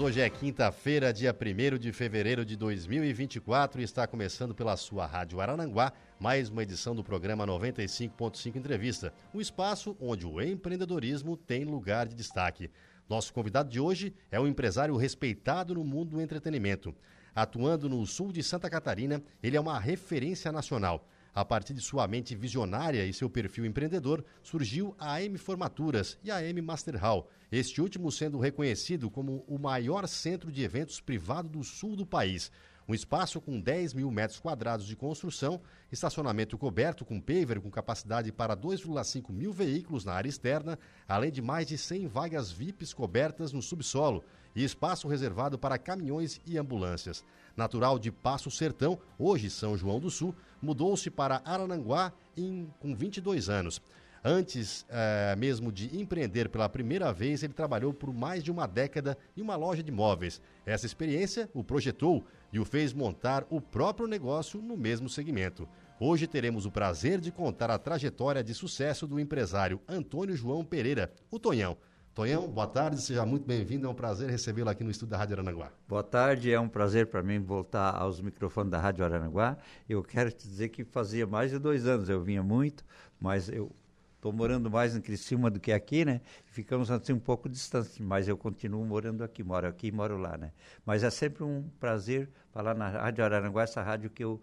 Hoje é quinta-feira, dia 1 de fevereiro de 2024 e está começando pela sua Rádio Arananguá mais uma edição do programa 95.5 Entrevista, um espaço onde o empreendedorismo tem lugar de destaque. Nosso convidado de hoje é um empresário respeitado no mundo do entretenimento. Atuando no sul de Santa Catarina, ele é uma referência nacional. A partir de sua mente visionária e seu perfil empreendedor, surgiu a AM Formaturas e a AM Master Hall, este último sendo reconhecido como o maior centro de eventos privado do sul do país. Um espaço com 10 mil metros quadrados de construção, estacionamento coberto com paver com capacidade para 2,5 mil veículos na área externa, além de mais de 100 vagas VIPs cobertas no subsolo e espaço reservado para caminhões e ambulâncias. Natural de Passo Sertão, hoje São João do Sul, mudou-se para Arananguá em, com 22 anos. Antes é, mesmo de empreender pela primeira vez, ele trabalhou por mais de uma década em uma loja de móveis. Essa experiência o projetou e o fez montar o próprio negócio no mesmo segmento. Hoje teremos o prazer de contar a trajetória de sucesso do empresário Antônio João Pereira, o Tonhão. Tonhão, boa tarde, seja muito bem-vindo. É um prazer recebê-lo aqui no estúdio da Rádio Aranaguá. Boa tarde, é um prazer para mim voltar aos microfones da Rádio Aranaguá. Eu quero te dizer que fazia mais de dois anos eu vinha muito, mas eu Estou morando mais em Criciúma do que aqui, né? Ficamos assim um pouco distantes, mas eu continuo morando aqui, moro aqui e moro lá, né? Mas é sempre um prazer falar na Rádio Araranguá, essa rádio que eu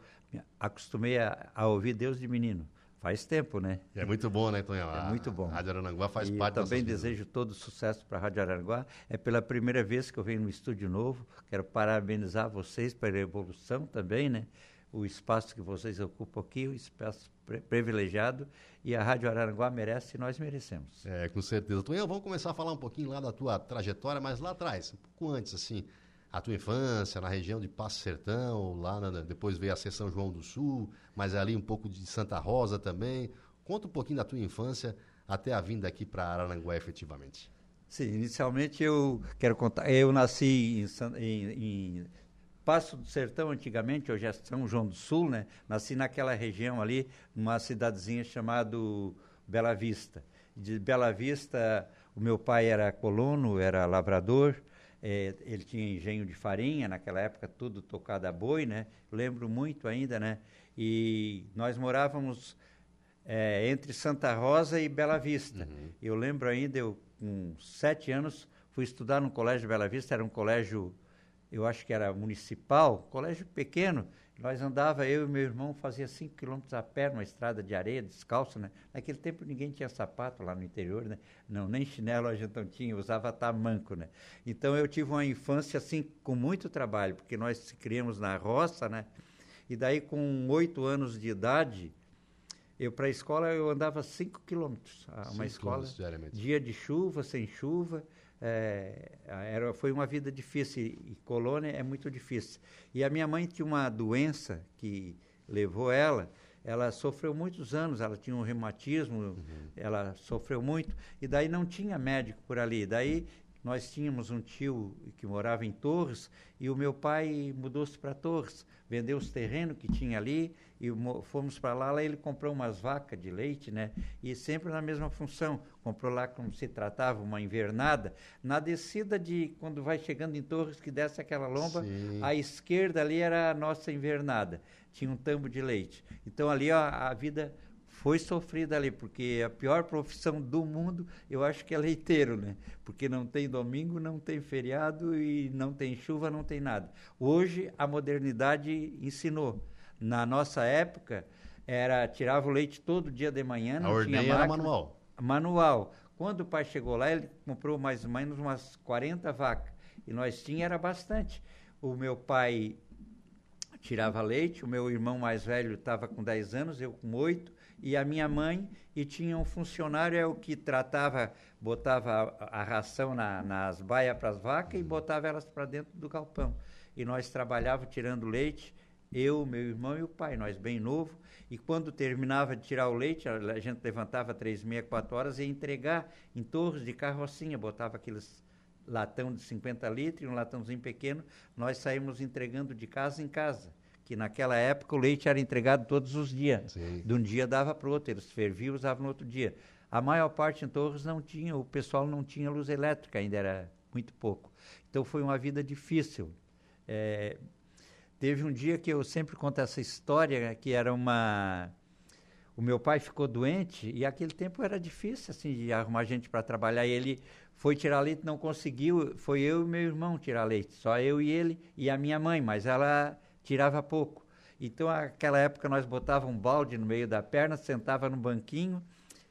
acostumei a, a ouvir Deus de menino. Faz tempo, né? É muito bom, né, Tonhão? É muito bom. A Rádio Araranguá faz e parte também desejo todo sucesso para a Rádio Araranguá. É pela primeira vez que eu venho no estúdio novo. Quero parabenizar vocês pela evolução também, né? o espaço que vocês ocupam aqui, o espaço privilegiado, e a Rádio Araranguá merece e nós merecemos. É, com certeza. Tonhão, vamos começar a falar um pouquinho lá da tua trajetória, mas lá atrás, um pouco antes, assim, a tua infância na região de Passo Sertão, lá na, depois veio a São João do Sul, mas ali um pouco de Santa Rosa também. Conta um pouquinho da tua infância até a vinda aqui para Araranguá efetivamente. Sim, inicialmente eu quero contar, eu nasci em, em, em Passo do Sertão, antigamente, hoje é São João do Sul, né? Nasci naquela região ali, numa cidadezinha chamada Bela Vista. De Bela Vista, o meu pai era colono, era lavrador, é, ele tinha engenho de farinha, naquela época tudo tocado a boi, né? Lembro muito ainda, né? E nós morávamos é, entre Santa Rosa e Bela Vista. Uhum. Eu lembro ainda, eu com sete anos, fui estudar no Colégio Bela Vista, era um colégio eu acho que era municipal, colégio pequeno, nós andava, eu e meu irmão, fazia 5 quilômetros a pé numa estrada de areia, descalço, né? Naquele tempo ninguém tinha sapato lá no interior, né? Não, nem chinelo a gente não tinha, usava tamanco, né? Então eu tive uma infância, assim, com muito trabalho, porque nós criamos na roça, né? E daí, com oito anos de idade, eu para a escola eu andava 5 quilômetros, uma escola, dia de chuva, sem chuva, é, era, foi uma vida difícil e colônia é muito difícil. E a minha mãe tinha uma doença que levou ela, ela sofreu muitos anos, ela tinha um reumatismo, uhum. ela sofreu muito, e daí não tinha médico por ali. Daí nós tínhamos um tio que morava em Torres e o meu pai mudou-se para Torres, vendeu os terrenos que tinha ali e fomos para lá, lá ele comprou umas vacas de leite, né? E sempre na mesma função, comprou lá como se tratava uma invernada, na descida de quando vai chegando em Torres que desce aquela lomba, Sim. à esquerda ali era a nossa invernada, tinha um tambo de leite. Então ali ó, a vida foi sofrida ali, porque a pior profissão do mundo, eu acho que é leiteiro, né? Porque não tem domingo, não tem feriado e não tem chuva, não tem nada. Hoje a modernidade ensinou. Na nossa época, era tirava o leite todo dia de manhã, não a tinha máquina, era manual. Manual. Quando o pai chegou lá, ele comprou mais ou menos umas 40 vacas. E nós tinha era bastante. O meu pai tirava leite, o meu irmão mais velho estava com 10 anos, eu com 8, e a minha mãe, e tinha um funcionário é o que tratava, botava a, a ração na, nas baias para as vacas e botava elas para dentro do galpão. E nós trabalhávamos tirando leite, Eu, meu irmão e o pai, nós bem novo. E quando terminava de tirar o leite, a gente levantava três, meia, quatro horas e ia entregar em torres de carrocinha, botava aqueles latão de 50 litros e um latãozinho pequeno, nós saímos entregando de casa em casa. Que naquela época o leite era entregado todos os dias. Sim. De um dia dava para o outro, eles ferviam e usavam no outro dia. A maior parte em Torres não tinha, o pessoal não tinha luz elétrica, ainda era muito pouco. Então foi uma vida difícil. É, teve um dia que eu sempre conto essa história, que era uma o meu pai ficou doente e aquele tempo era difícil assim de arrumar gente para trabalhar. E ele foi tirar leite, não conseguiu. Foi eu e meu irmão tirar leite, só eu e ele e a minha mãe, mas ela tirava pouco. Então, naquela época nós botava um balde no meio da perna, sentava no banquinho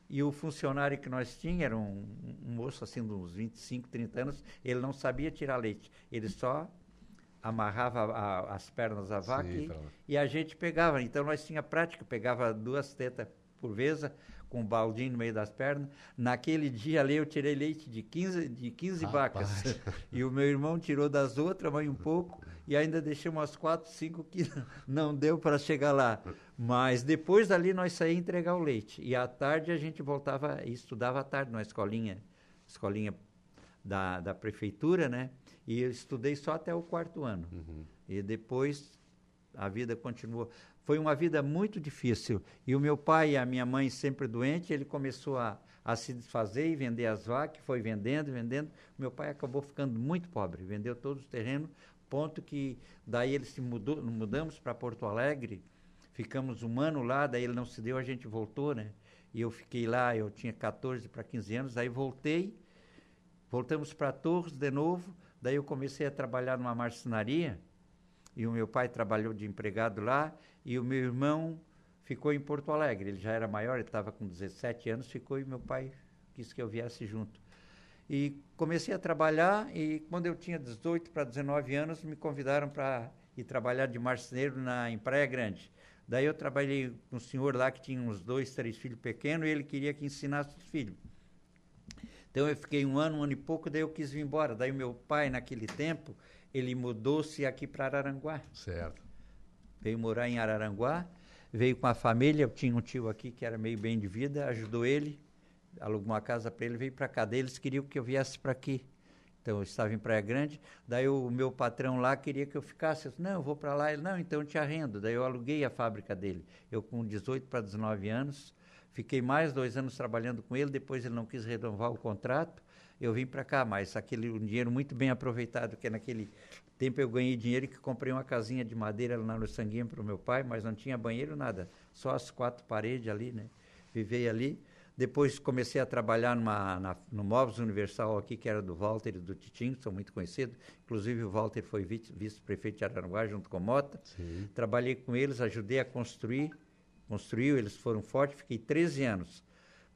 e o funcionário que nós tínhamos era um, um moço assim de uns 25, 30 anos, ele não sabia tirar leite. Ele só amarrava a, as pernas da vaca Sim, e, e, a gente pegava. Então nós tinha prática, pegava duas tetas por vez, com um baldinho no meio das pernas. Naquele dia ali eu tirei leite de 15, de 15 vacas. E o meu irmão tirou das outras, mãe um pouco, e ainda deixei umas 4, 5 que não deu para chegar lá. Mas depois dali nós saímos entregar o leite. E à tarde a gente voltava e estudava à tarde na escolinha, escolinha da, da prefeitura, né? E eu estudei só até o quarto ano. Uhum. E depois a vida continuou. Foi uma vida muito difícil. E o meu pai e a minha mãe sempre doentes, ele começou a, a se desfazer e vender as vacas, foi vendendo, vendendo. Meu pai acabou ficando muito pobre, vendeu todos os terrenos, ponto que daí ele se mudou, mudamos para Porto Alegre, ficamos um ano lá, daí ele não se deu, a gente voltou, né? E eu fiquei lá, eu tinha 14 para 15 anos, daí voltei, voltamos para Torres de novo, Daí eu comecei a trabalhar numa marcenaria, e o meu pai trabalhou de empregado lá, e o meu irmão ficou em Porto Alegre. Ele já era maior, ele estava com 17 anos, ficou e meu pai quis que eu viesse junto. E comecei a trabalhar, e quando eu tinha 18 para 19 anos, me convidaram para ir trabalhar de marceneiro na, em Praia Grande. Daí eu trabalhei com um senhor lá que tinha uns dois, três filhos pequenos, e ele queria que ensinasse os filhos. Então eu fiquei um ano, um ano e pouco, daí eu quis vir embora. Daí meu pai, naquele tempo, ele mudou-se aqui para Araranguá. Certo. Veio morar em Araranguá, veio com a família, eu tinha um tio aqui que era meio bem de vida, ajudou ele, alugou uma casa para ele, veio para cá. Daí eles queriam que eu viesse para aqui. Então eu estava em Praia Grande, daí o meu patrão lá queria que eu ficasse. Eu disse, não, eu vou para lá. Ele, não, então eu te arrendo. Daí eu aluguei a fábrica dele. Eu com 18 para 19 anos, Fiquei mais dois anos trabalhando com ele, depois ele não quis renovar o contrato, eu vim para cá, mas aquele um dinheiro muito bem aproveitado, que naquele tempo eu ganhei dinheiro que comprei uma casinha de madeira lá no Sanguinho para o meu pai, mas não tinha banheiro, nada, só as quatro paredes ali, né? Vivei ali. Depois comecei a trabalhar numa, na, no Móveis Universal aqui, que era do Walter e do Titinho, que são muito conhecidos. Inclusive o Walter foi vice-prefeito de Araranguá junto com o Mota. Sim. Trabalhei com eles, ajudei a construir construiu, eles foram fortes, fiquei 13 anos.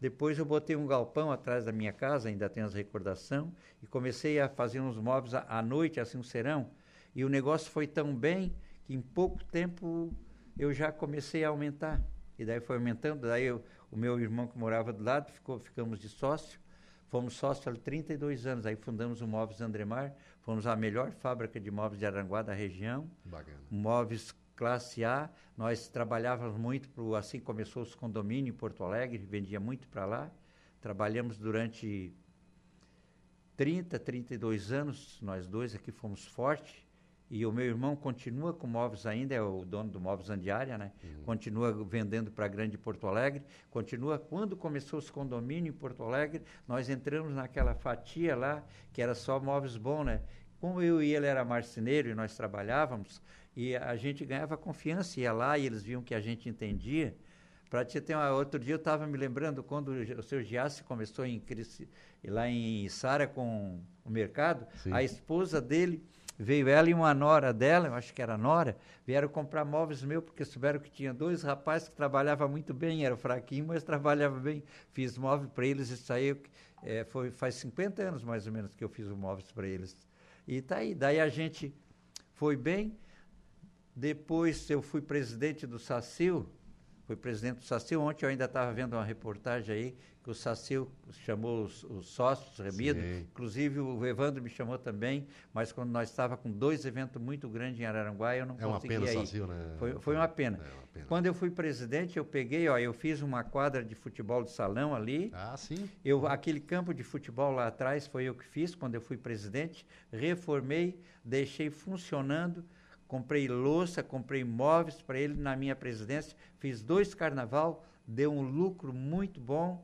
Depois eu botei um galpão atrás da minha casa, ainda tenho as recordação, e comecei a fazer uns móveis à, noite, assim, um serão. E o negócio foi tão bem que em pouco tempo eu já comecei a aumentar. E daí foi aumentando, daí eu, o meu irmão que morava do lado, ficou, ficamos de sócio, fomos sócios há 32 anos, aí fundamos o Móveis Andremar, fomos a melhor fábrica de móveis de Aranguá da região. Bacana. Móveis classe A, nós trabalhávamos muito, pro, assim começou os condomínios em Porto Alegre, vendia muito para lá. Trabalhamos durante 30, 32 anos, nós dois aqui fomos fortes. E o meu irmão continua com móveis ainda, é o dono do Móveis Andiária, né? Uhum. Continua vendendo para Grande Porto Alegre. Continua, quando começou os condomínios em Porto Alegre, nós entramos naquela fatia lá, que era só móveis bons, né? Como eu e ele era marceneiro e nós trabalhávamos, e a gente ganhava confiança, ia lá e eles viam que a gente entendia. Para te ter uma, outro dia eu estava me lembrando quando o seu Giassi começou em, lá em Sara com o mercado, Sim. a esposa dele veio ela e uma nora dela, eu acho que era nora, vieram comprar móveis meu porque souberam que tinha dois rapazes que trabalhavam muito bem, era fraquinho, mas trabalhava bem. Fiz móveis para eles e saiu, é, foi faz 50 anos mais ou menos que eu fiz os móveis para eles. E tá aí, daí a gente foi bem, depois eu fui presidente do SACIL, foi presidente do SACIL. Ontem eu ainda estava vendo uma reportagem aí que o SACIL chamou os, os sócios, Remido, inclusive o Evandro me chamou também, mas quando nós estava com dois eventos muito grandes em Araranguá, eu não é conseguia ir. É uma pena, SACIL, né? Foi, foi uma pena. É uma pena. Quando eu fui presidente, eu peguei, ó, eu fiz uma quadra de futebol de salão ali. Ah, sim. Eu, aquele campo de futebol lá atrás foi eu que fiz quando eu fui presidente, reformei, deixei funcionando, comprei louça, comprei móveis para ele na minha presidência, fiz dois carnaval, deu um lucro muito bom,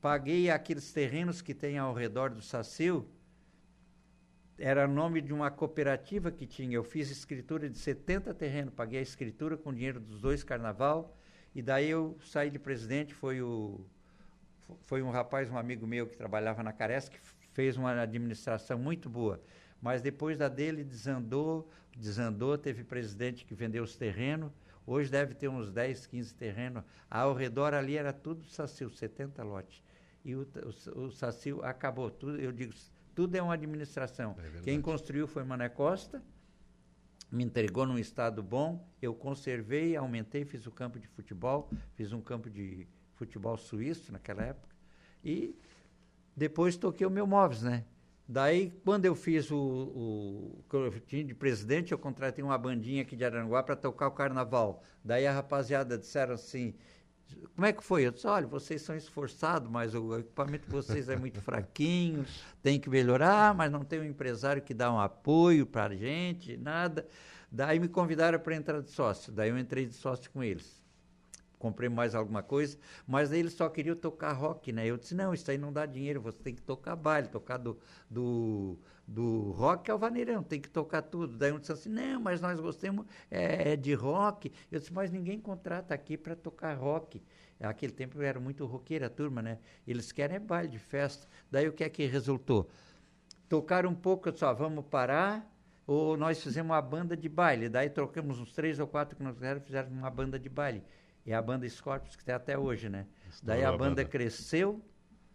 paguei aqueles terrenos que tem ao redor do Sacil, era nome de uma cooperativa que tinha, eu fiz escritura de 70 terrenos, paguei a escritura com dinheiro dos dois carnaval, e daí eu saí de presidente, foi o foi um rapaz, um amigo meu que trabalhava na Caresc, que fez uma administração muito boa. Mas depois da dele desandou, desandou, teve presidente que vendeu os terrenos. Hoje deve ter uns 10, 15 terrenos. Ao redor ali era tudo Sacil, 70 lotes. E o, o, o Sacil acabou. Tudo, eu digo, tudo é uma administração. É Quem construiu foi Mané Costa, me entregou num estado bom, eu conservei, aumentei, fiz o campo de futebol, fiz um campo de futebol suíço naquela época. E depois toquei o meu móveis, né? Daí, quando eu fiz o, o de presidente, eu contratei uma bandinha aqui de Aranguá para tocar o carnaval. Daí a rapaziada disseram assim: como é que foi? Eu disse: olha, vocês são esforçados, mas o equipamento de vocês é muito fraquinho, tem que melhorar, mas não tem um empresário que dá um apoio para a gente, nada. Daí me convidaram para entrar de sócio. Daí eu entrei de sócio com eles comprei mais alguma coisa, mas aí eles só queriam tocar rock, né? Eu disse, não, isso aí não dá dinheiro, você tem que tocar baile, tocar do, do, do rock ao vaneirão, tem que tocar tudo. Daí um disse assim, não, mas nós gostamos é, é de rock. Eu disse, mas ninguém contrata aqui para tocar rock. Naquele tempo eu era muito roqueira a turma, né? Eles querem é baile de festa. Daí o que é que resultou? Tocaram um pouco, só vamos parar, ou nós fizemos uma banda de baile. Daí trocamos uns três ou quatro que nós fizeram, fizeram uma banda de baile e a banda Scorpions, que tem até hoje, né? Daí a banda, banda cresceu,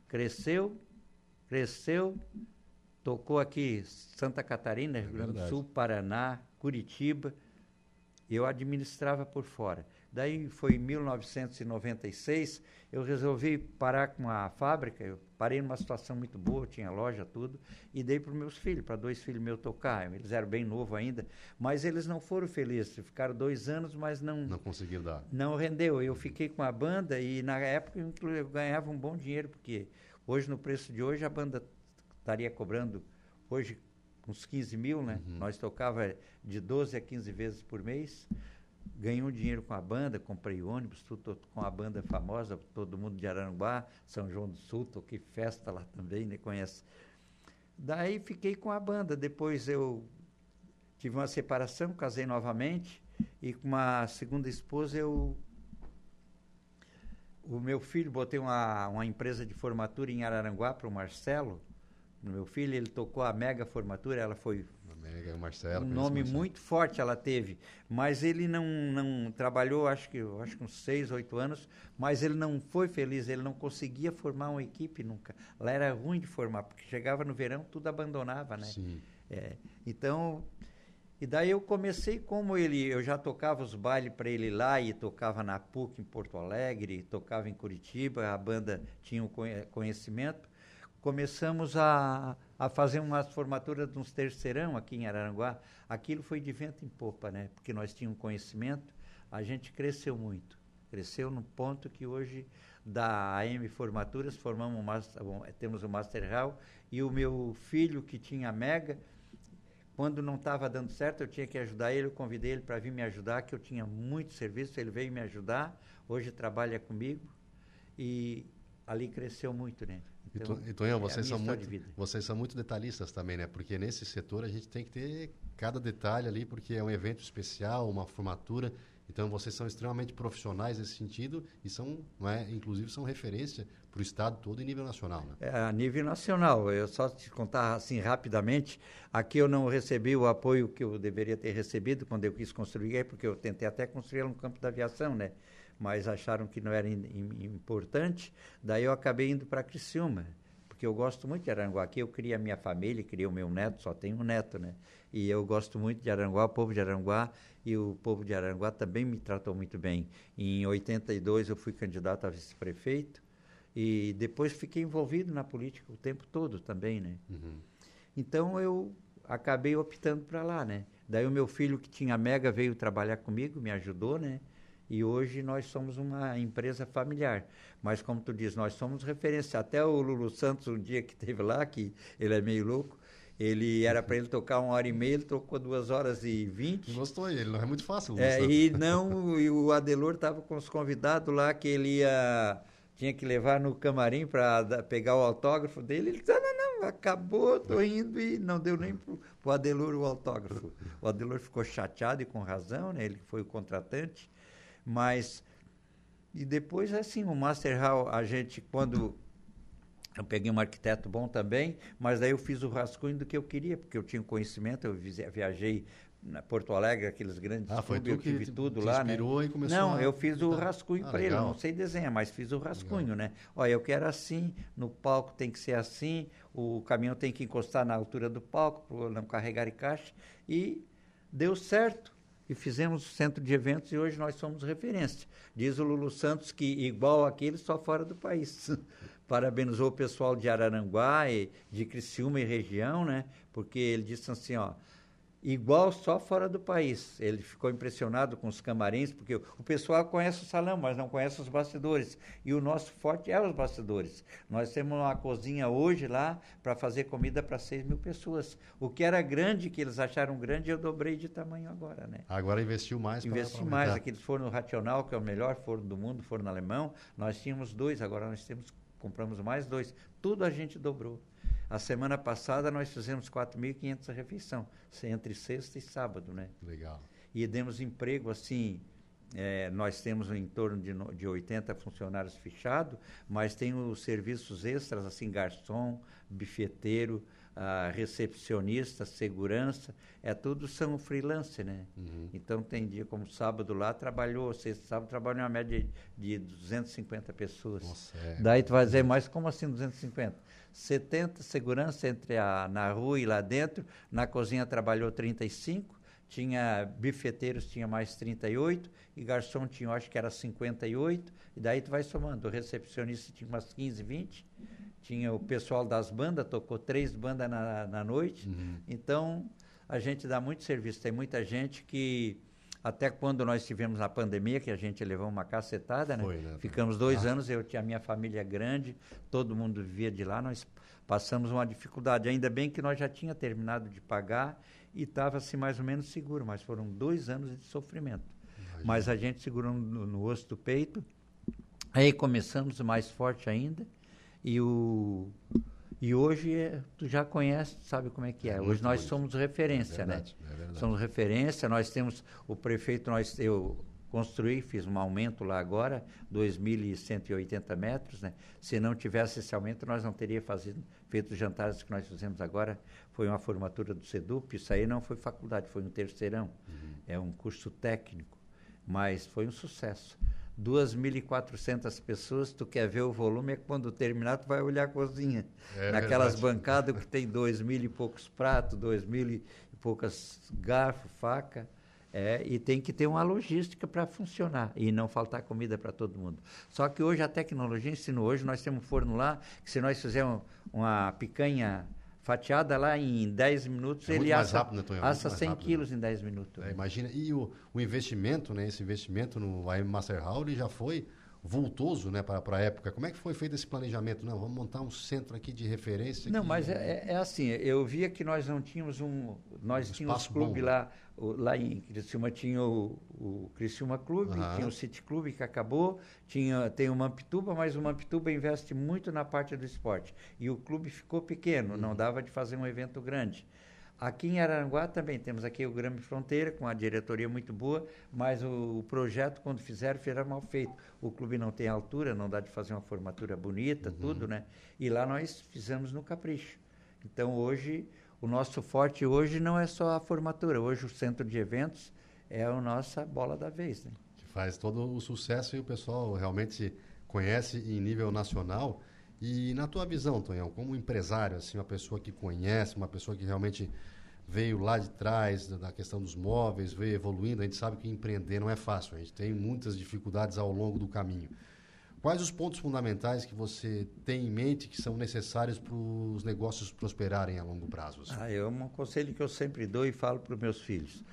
cresceu, cresceu, tocou aqui Santa Catarina, é Rio Grande do Sul, Paraná, Curitiba. Eu administrava por fora. Daí foi em 1996, eu resolvi parar com a fábrica, eu parei numa situação muito boa, tinha loja, tudo, e dei para os meus filhos, para dois filhos meus tocar. Eles eram bem novos ainda, mas eles não foram felizes, ficaram dois anos, mas não... Não conseguiram dar. Não rendeu. Eu fiquei com a banda e na época eu ganhava um bom dinheiro, porque hoje, no preço de hoje, a banda estaria cobrando, hoje, uns 15 mil, né? Uhum. Nós tocava de 12 a 15 vezes por mês ganhei um dinheiro com a banda, comprei ônibus, tudo com a banda famosa, todo mundo de Aranguá, São João do Sul, toquei festa lá também, né, conhece. Daí fiquei com a banda, depois eu tive uma separação, casei novamente, e com uma segunda esposa eu... O meu filho, botei uma, uma empresa de formatura em Araranguá para o Marcelo, meu filho, ele tocou a mega formatura, ela foi Mega, Marcelo, um nome Marcelo. muito forte ela teve, mas ele não, não trabalhou, acho que acho que uns seis, oito anos, mas ele não foi feliz, ele não conseguia formar uma equipe nunca. Lá era ruim de formar, porque chegava no verão tudo abandonava, né? Sim. É, então, e daí eu comecei como ele, eu já tocava os bailes para ele lá e tocava na PUC em Porto Alegre, tocava em Curitiba, a banda tinha o conhecimento começamos a, a fazer umas formaturas de uns terceirão aqui em Araranguá. Aquilo foi de vento em popa, né? Porque nós tínhamos conhecimento, a gente cresceu muito. Cresceu no ponto que hoje, da AM Formaturas, formamos um master, bom, temos o Master Hall, e o meu filho, que tinha Mega, quando não estava dando certo, eu tinha que ajudar ele, eu convidei ele para vir me ajudar, que eu tinha muito serviço, ele veio me ajudar, hoje trabalha comigo, e ali cresceu muito, né? Então, e Tonhão, é vocês, são muito, vocês são muito detalhistas também, né? Porque nesse setor a gente tem que ter cada detalhe ali, porque é um evento especial, uma formatura. Então vocês são extremamente profissionais nesse sentido e são, é, inclusive, são referência para o estado todo em nível nacional. Né? É, a nível nacional. Eu só te contar assim rapidamente. Aqui eu não recebi o apoio que eu deveria ter recebido quando eu quis construir, porque eu tentei até construir um campo da aviação, né? Mas acharam que não era importante. Daí eu acabei indo para Criciúma, porque porque eu gosto muito de Aranguá. Aqui eu criei a minha família, criei o meu neto, só tenho um neto, né? E eu gosto muito de Aranguá, o povo de Aranguá, e o povo de Aranguá também me tratou muito bem. Em 82 eu fui candidato a vice-prefeito, e depois fiquei envolvido na política o tempo todo também, né? Uhum. Então eu acabei optando para lá, né? Daí o meu filho que tinha Mega veio trabalhar comigo, me ajudou, né? E hoje nós somos uma empresa familiar. Mas como tu diz, nós somos referência. Até o Lulu Santos, um dia que teve lá, que ele é meio louco, ele era para ele tocar uma hora e meia, ele tocou duas horas e vinte. Gostou ele, não é muito fácil. É, e não, e o Adelor estava com os convidados lá que ele ia tinha que levar no camarim para pegar o autógrafo dele. Ele disse: ah, não, não, acabou, tô indo e não deu nem pro, pro Adelor o autógrafo. O Adelor ficou chateado e com razão, né? Ele foi o contratante, mas e depois assim o Master Hall a gente quando eu peguei um arquiteto bom também, mas daí eu fiz o rascunho do que eu queria, porque eu tinha conhecimento, eu viajei na Porto Alegre, aqueles grandes ah, foi clubes, tu que eu tive tudo te lá, né? E começou não, a... eu fiz o rascunho ah, para ele, não sei desenhar, mas fiz o rascunho, legal. né? Olha, eu quero assim, no palco tem que ser assim, o caminhão tem que encostar na altura do palco para não carregar em caixa e deu certo. E fizemos o centro de eventos e hoje nós somos referência. Diz o Lulu Santos que igual aquele só fora do país. Parabenizou o pessoal de Araranguá e de Criciúma e região, né? Porque ele disse assim, ó, igual só fora do país. Ele ficou impressionado com os camarins, porque o pessoal conhece o salão, mas não conhece os bastidores. E o nosso forte é os bastidores. Nós temos uma cozinha hoje lá para fazer comida para 6 mil pessoas. O que era grande, que eles acharam grande, eu dobrei de tamanho agora, né? Agora investiu mais. Investi mais. Aqueles forno racional, que é o melhor forno do mundo, forno alemão. Nós tínhamos dois, agora nós temos compramos mais dois. Tudo a gente dobrou. A semana passada nós fizemos 4.500 refeição, entre sexta e sábado, né? Legal. E demos emprego assim, é, nós temos em torno de, de 80 funcionários fechados, mas tem os serviços extras, assim, garçom, bifeteiro, a recepcionista, segurança, é tudo são freelance, né? Uhum. Então tem dia como sábado lá, trabalhou, sexta sábado trabalhou uma média de, de 250 pessoas. Nossa, é. Daí tu vai dizer, mas como assim 250? 70 segurança entre a na rua e lá dentro, na cozinha trabalhou 35, tinha bifeteiros tinha mais 38 e garçom tinha, acho que era 58, e daí tu vai somando, o recepcionista tinha umas 15, 20 tinha o pessoal das bandas, tocou três bandas na, na noite. Uhum. Então, a gente dá muito serviço. Tem muita gente que, até quando nós tivemos a pandemia, que a gente levou uma cacetada, né? Foi, né? Ficamos dois ah. anos, eu tinha a minha família grande, todo mundo vivia de lá, nós passamos uma dificuldade. Ainda bem que nós já tinha terminado de pagar e estava assim mais ou menos seguro, mas foram dois anos de sofrimento. Imagina. Mas a gente segurou no, no osso do peito. Aí começamos mais forte ainda e, o, e hoje é, tu já conhece, sabe como é que é. é hoje nós somos referência, é verdade, né? É verdade. Somos referência, nós temos o prefeito, nós, eu construí, fiz um aumento lá agora, 2.180 metros, né? Se não tivesse esse aumento, nós não teríamos fazido, feito os jantares que nós fizemos agora. Foi uma formatura do SEDUP, isso aí não foi faculdade, foi um terceirão. Uhum. É um curso técnico, mas foi um sucesso. 2.400 pessoas, tu quer ver o volume, é quando terminar tu vai olhar a cozinha. É Naquelas verdade. bancadas que tem dois mil e poucos pratos, dois mil e poucas garfo, faca. É, e tem que ter uma logística para funcionar e não faltar comida para todo mundo. Só que hoje a tecnologia ensinou. Hoje nós temos um forno lá que se nós fizermos uma picanha fatiada lá em 10 minutos, é ele assa, rápido, né, assa 100 rápido, quilos né? em 10 minutos. É, imagina, e o, o, investimento, né, esse investimento no AM Master Hall, ele já foi vultoso né, para a época. Como é que foi feito esse planejamento? Não, vamos montar um centro aqui de referência. Não, aqui, mas é, é, assim, eu via que nós não tínhamos um... Nós um tínhamos clube bom, né? lá, lá em Criciúma tinha o, o Criciúma Clube, uhum. tinha o City Clube que acabou, tinha, tem o Mampituba, mas o Mampituba investe muito na parte do esporte. E o clube ficou pequeno, uhum. não dava de fazer um evento grande. Aqui em Aranguá também temos aqui o Grande Fronteira, com a diretoria muito boa, mas o, o, projeto, quando fizeram, foi mal feito. O clube não tem altura, não dá de fazer uma formatura bonita, uhum. tudo, né? E lá nós fizemos no capricho. Então hoje, o nosso forte hoje não é só a formatura, hoje o centro de eventos é a nossa bola da vez, né? Que faz todo o sucesso e o pessoal realmente conhece em nível nacional E na tua visão, Tonhão, como empresário, assim, uma pessoa que conhece, uma pessoa que realmente veio lá de trás da questão dos móveis, veio evoluindo, a gente sabe que empreender não é fácil, a gente tem muitas dificuldades ao longo do caminho. Quais os pontos fundamentais que você tem em mente que são necessários para os negócios prosperarem a longo prazo? Assim? Ah, é um conselho que eu sempre dou e falo para os meus filhos.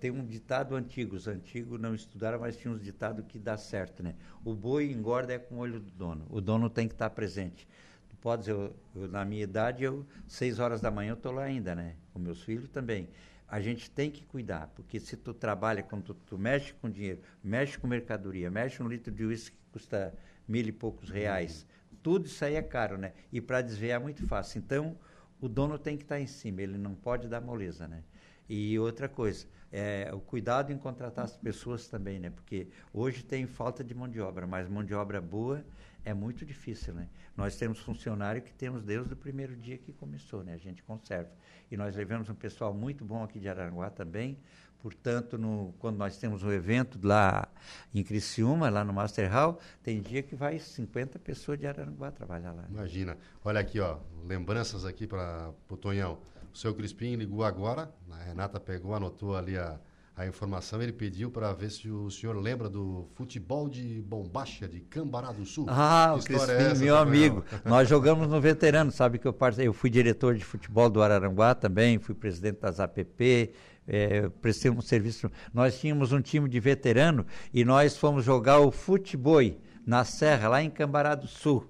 Tem um ditado antigo, os antigos não estudaram, mas tinha um ditado que dá certo, né? O boi engorda é com o olho do dono. O dono tem que estar presente. Tu podes, eu, eu, na minha idade, eu seis horas da manhã eu estou lá ainda, né? Com meus filhos também. A gente tem que cuidar, porque se tu trabalha, quando tu, tu mexe com dinheiro, mexe com mercadoria, mexe um litro de uísque que custa mil e poucos reais. Tudo isso aí é caro, né? E para desviar é muito fácil. Então, o dono tem que estar em cima, ele não pode dar moleza, né? E outra coisa, é, o cuidado em contratar as pessoas também, né? Porque hoje tem falta de mão de obra, mas mão de obra boa é muito difícil, né? Nós temos funcionário que temos desde o primeiro dia que começou, né? A gente conserva. E nós levamos um pessoal muito bom aqui de Aranguá também, Portanto, no, quando nós temos um evento lá em Criciúma, lá no Master Hall, tem dia que vai 50 pessoas de Araranguá trabalhar lá. Imagina. Olha aqui, ó, lembranças aqui para o Tonhão. O seu Crispim ligou agora, a Renata pegou, anotou ali a, a informação, ele pediu para ver se o senhor lembra do futebol de bombacha de Cambará do Sul. Ah, o Crispim, é meu amigo. Nós jogamos no veterano, sabe que eu, eu fui diretor de futebol do Araranguá também, fui presidente das APP, é, prestamos serviço. Nós tínhamos um time de veterano e nós fomos jogar o futebol na Serra, lá em Cambará do Sul.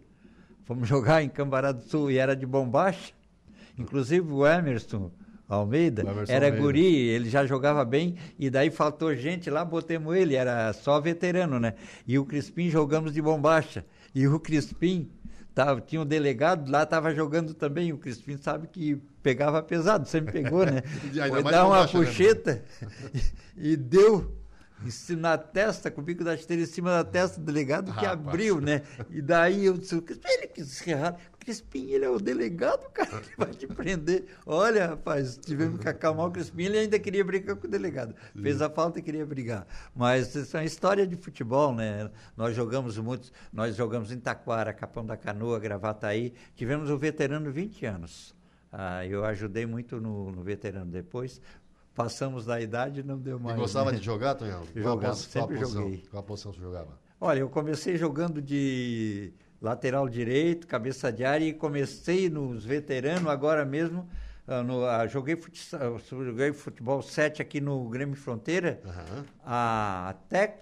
Fomos jogar em Cambará do Sul e era de bombacha. Inclusive o Emerson Almeida era Almeida. guri, ele já jogava bem e daí faltou gente lá, botemos ele, era só veterano, né? E o Crispim jogamos de bombacha. E o Crispim Tava, tinha um delegado lá, estava jogando também. O Crispim sabe que pegava pesado, sempre pegou, né? Foi dar uma puxeta né? e, e deu na testa, com o bico da esteira em cima da testa do delegado, que Rapaz. abriu, né? E daí eu disse, ele quis errar. Crispim, ele é o delegado, cara, que vai te prender. Olha, rapaz, tivemos que acalmar o Crispim, ele ainda queria brigar com o delegado. Fez a falta e queria brigar. Mas isso é uma história de futebol, né? Nós jogamos muitos, nós jogamos em Taquara, Capão da Canoa, Gravataí. Tivemos o veterano 20 anos. Ah, eu ajudei muito no, no veterano depois. Passamos da idade e não deu mais. E gostava né? de jogar, Tonhão? Jogava, sempre qual joguei. Qual a posição você jogava? Olha, eu comecei jogando de lateral direito, cabeça de área, e comecei nos veteranos agora mesmo. Uh, no, uh, joguei, futsal, joguei futebol 7 aqui no Grêmio Fronteira. Uhum. Uh, até,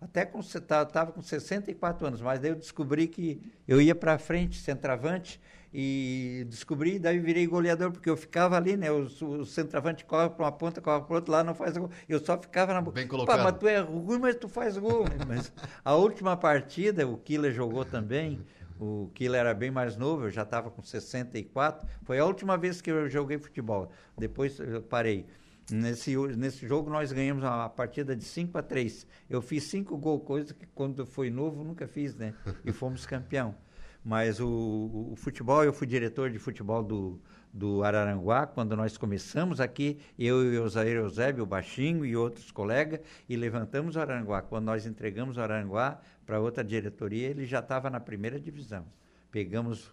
até com, estava com 64 anos, mas daí eu descobri que eu ia para frente, centroavante, e descobri, daí virei goleador, porque eu ficava ali, né? O, o centroavante corre para uma ponta, corre para outra, lá não faz gol. Eu só ficava na Bem colocado. Pá, mas tu é ruim, mas tu faz gol. mas a última partida, o Killer jogou também. O Killer era bem mais novo, eu já estava com 64. Foi a última vez que eu joguei futebol. Depois eu parei. Nesse, nesse jogo nós ganhamos uma partida de 5 a 3. Eu fiz cinco gols, coisa que quando fui novo nunca fiz, né? E fomos campeão. Mas o, o, futebol, eu fui diretor de futebol do, do Araranguá, quando nós começamos aqui, eu e o Zaire Eusébio, o Baixinho e outros colegas, e levantamos o Araranguá. Quando nós entregamos o Araranguá para outra diretoria, ele já estava na primeira divisão. Pegamos,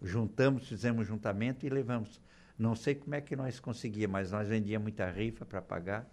juntamos, fizemos juntamento e levamos. Não sei como é que nós conseguíamos, mas nós vendíamos muita rifa para pagar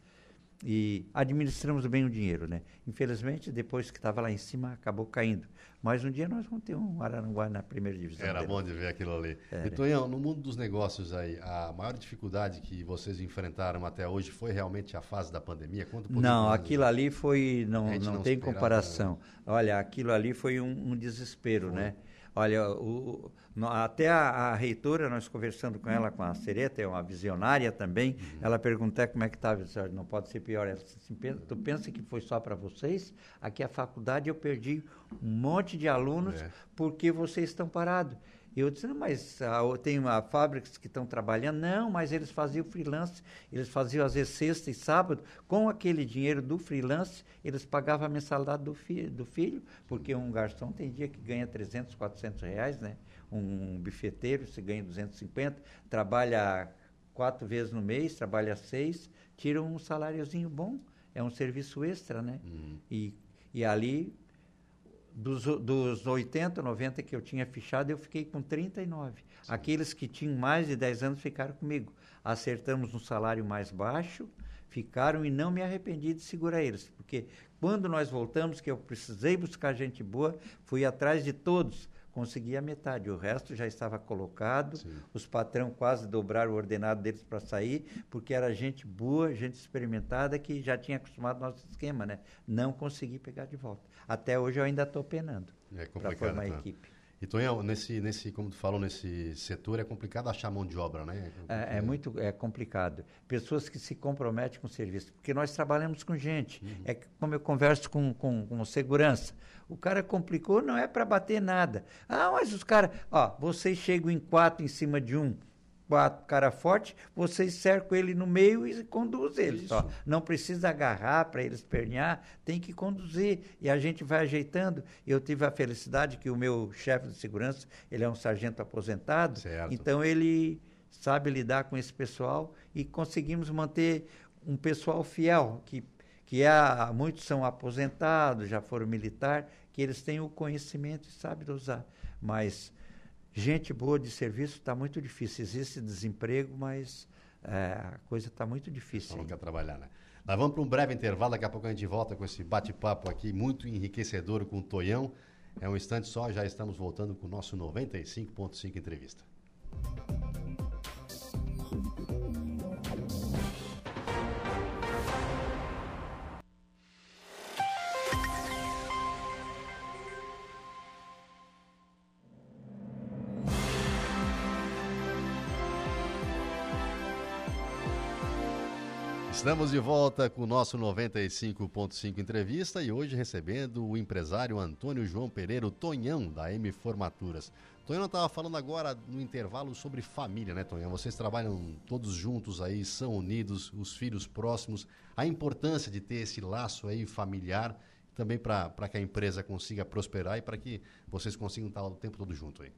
e administramos bem o dinheiro, né? Infelizmente, depois que estava lá em cima, acabou caindo. Mas um dia nós vamos ter um Araranguá na primeira divisão. Era dele. bom de ver aquilo ali. É, e, Tonhão, no mundo dos negócios aí, a maior dificuldade que vocês enfrentaram até hoje foi realmente a fase da pandemia? Quanto não, aquilo ali foi, não, não, não tem comparação. Olha, aquilo ali foi um, um desespero, foi. né? Olha, o, até a, a, reitora, nós conversando com ela, com a Sereta, é uma visionária também, uhum. ela perguntou como é que estava, não pode ser pior. Ela disse assim, tu pensa que foi só para vocês? Aqui a faculdade eu perdi um monte de alunos é. porque vocês estão parados. E eu disse, não, mas ah, tem uma, fábricas que estão trabalhando. Não, mas eles faziam freelance, eles faziam às vezes sexta e sábado. Com aquele dinheiro do freelance, eles pagavam a mensalidade do, fi do filho, porque um garçom tem dia que ganha 300, 400 reais, né? Um bifeteiro, se ganha 250, trabalha quatro vezes no mês, trabalha seis, tira um saláriozinho bom. É um serviço extra, né? Uhum. E, e ali dos, dos 80, 90 que eu tinha fichado, eu fiquei com 39. Sim. Aqueles que tinham mais de 10 anos ficaram comigo. Acertamos um salário mais baixo, ficaram e não me arrependi de segurar eles, porque quando nós voltamos, que eu precisei buscar gente boa, fui atrás de todos, consegui a metade, o resto já estava colocado, Sim. os patrão quase dobraram o ordenado deles para sair, porque era gente boa, gente experimentada que já tinha acostumado nosso esquema, né? Não consegui pegar de volta. Até hoje eu ainda estou penando é para formar a equipe. E Tonhão, nesse, nesse, como tu falou, nesse setor é complicado achar mão de obra, né? É, é muito é complicado. Pessoas que se comprometem com o serviço, porque nós trabalhamos com gente. Uhum. É como eu converso com, com, com segurança. O cara complicou, não é para bater nada. Ah, mas os caras, ó, vocês chegam em quatro em cima de um quatro cara forte, vocês cercam ele no meio e conduz ele só. Não precisa agarrar para ele espernear, tem que conduzir. E a gente vai ajeitando. Eu tive a felicidade que o meu chefe de segurança, ele é um sargento aposentado, certo. então ele sabe lidar com esse pessoal e conseguimos manter um pessoal fiel, que, que é, muitos são aposentados, já foram militar, que eles têm o conhecimento e sabem usar. Mas gente boa de serviço está muito difícil. Existe desemprego, mas é, a coisa está muito difícil. Vamos trabalhar, né? Nós vamos para um breve intervalo, daqui a pouco a gente volta com esse bate-papo aqui, muito enriquecedor com o Tonhão. É um instante só, já estamos voltando com o nosso 95.5 entrevista. Estamos de volta com o nosso 95.5 entrevista e hoje recebendo o empresário Antônio João Pereira, Tonhão, da M Formaturas. Tonhão estava falando agora no intervalo sobre família, né, Tonhão? Vocês trabalham todos juntos aí, são unidos, os filhos próximos. A importância de ter esse laço aí familiar também para que a empresa consiga prosperar e para que vocês consigam estar o tempo todo junto aí.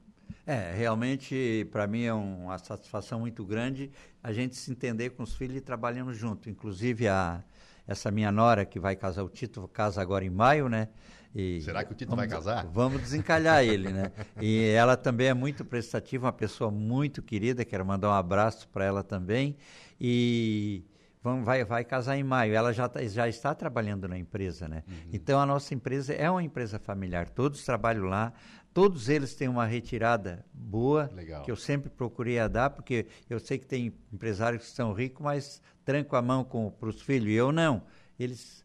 É, realmente, para mim é uma satisfação muito grande a gente se entender com os filhos e trabalhando junto. Inclusive, a, essa minha nora que vai casar, o Tito casa agora em maio, né? E Será que o Tito vamos, vai casar? Vamos desencalhar ele, né? E ela também é muito prestativa, uma pessoa muito querida, quero mandar um abraço para ela também. E vamos, vai, vai casar em maio. Ela já, tá, já está trabalhando na empresa, né? Uhum. Então a nossa empresa é uma empresa familiar, todos trabalham lá. Todos eles têm uma retirada boa, Legal. que eu sempre procurei a dar, porque eu sei que tem empresários que são ricos, mas trancam a mão para os filhos, e eu não. Eles,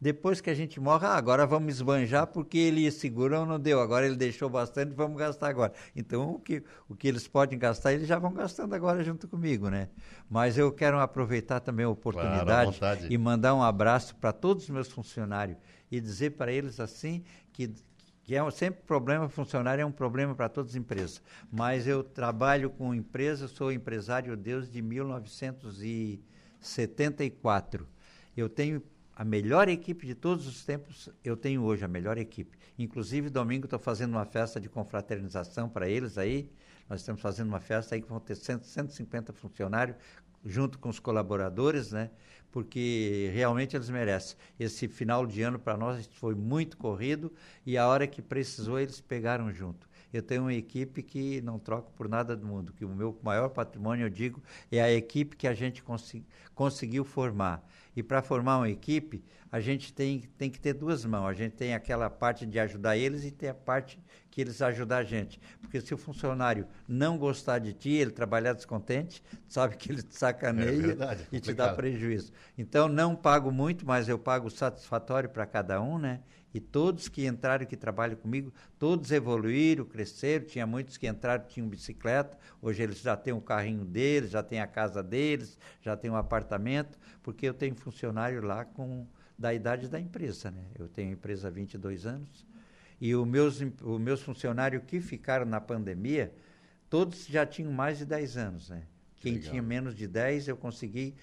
depois que a gente morre, ah, agora vamos esbanjar porque ele segurou, não deu, agora ele deixou bastante, vamos gastar agora. Então, o que, o que eles podem gastar, eles já vão gastando agora junto comigo, né? Mas eu quero aproveitar também a oportunidade claro, e mandar um abraço para todos os meus funcionários e dizer para eles assim que que é sempre problema funcionário é um problema para todas as empresas. Mas eu trabalho com empresa, sou empresário desde 1974. Eu tenho a melhor equipe de todos os tempos, eu tenho hoje a melhor equipe. Inclusive, domingo estou fazendo uma festa de confraternização para eles aí. Nós estamos fazendo uma festa aí que vão ter 150 funcionários, junto com os colaboradores, né? Porque realmente eles merecem. Esse final de ano para nós foi muito corrido e a hora que precisou eles pegaram junto. Eu tenho uma equipe que não troco por nada do mundo, que o meu maior patrimônio, eu digo, é a equipe que a gente conseguiu formar. E para formar uma equipe, a gente tem, tem que ter duas mãos. A gente tem aquela parte de ajudar eles e tem a parte que eles ajudam a gente. Porque se o funcionário não gostar de ti, ele trabalhar descontente, sabe que ele te sacaneia é verdade, é e te dá prejuízo. Então, não pago muito, mas eu pago satisfatório para cada um, né? E todos que entraram, que trabalham comigo, todos evoluíram, cresceram. Tinha muitos que entraram, tinham bicicleta. Hoje eles já têm o um carrinho deles, já têm a casa deles, já têm um apartamento, porque eu tenho funcionário lá com da idade da empresa, né? Eu tenho empresa há 22 anos e os meus, os meus funcionários que ficaram na pandemia, todos já tinham mais de 10 anos, né? Quem Legal. tinha menos de 10, eu consegui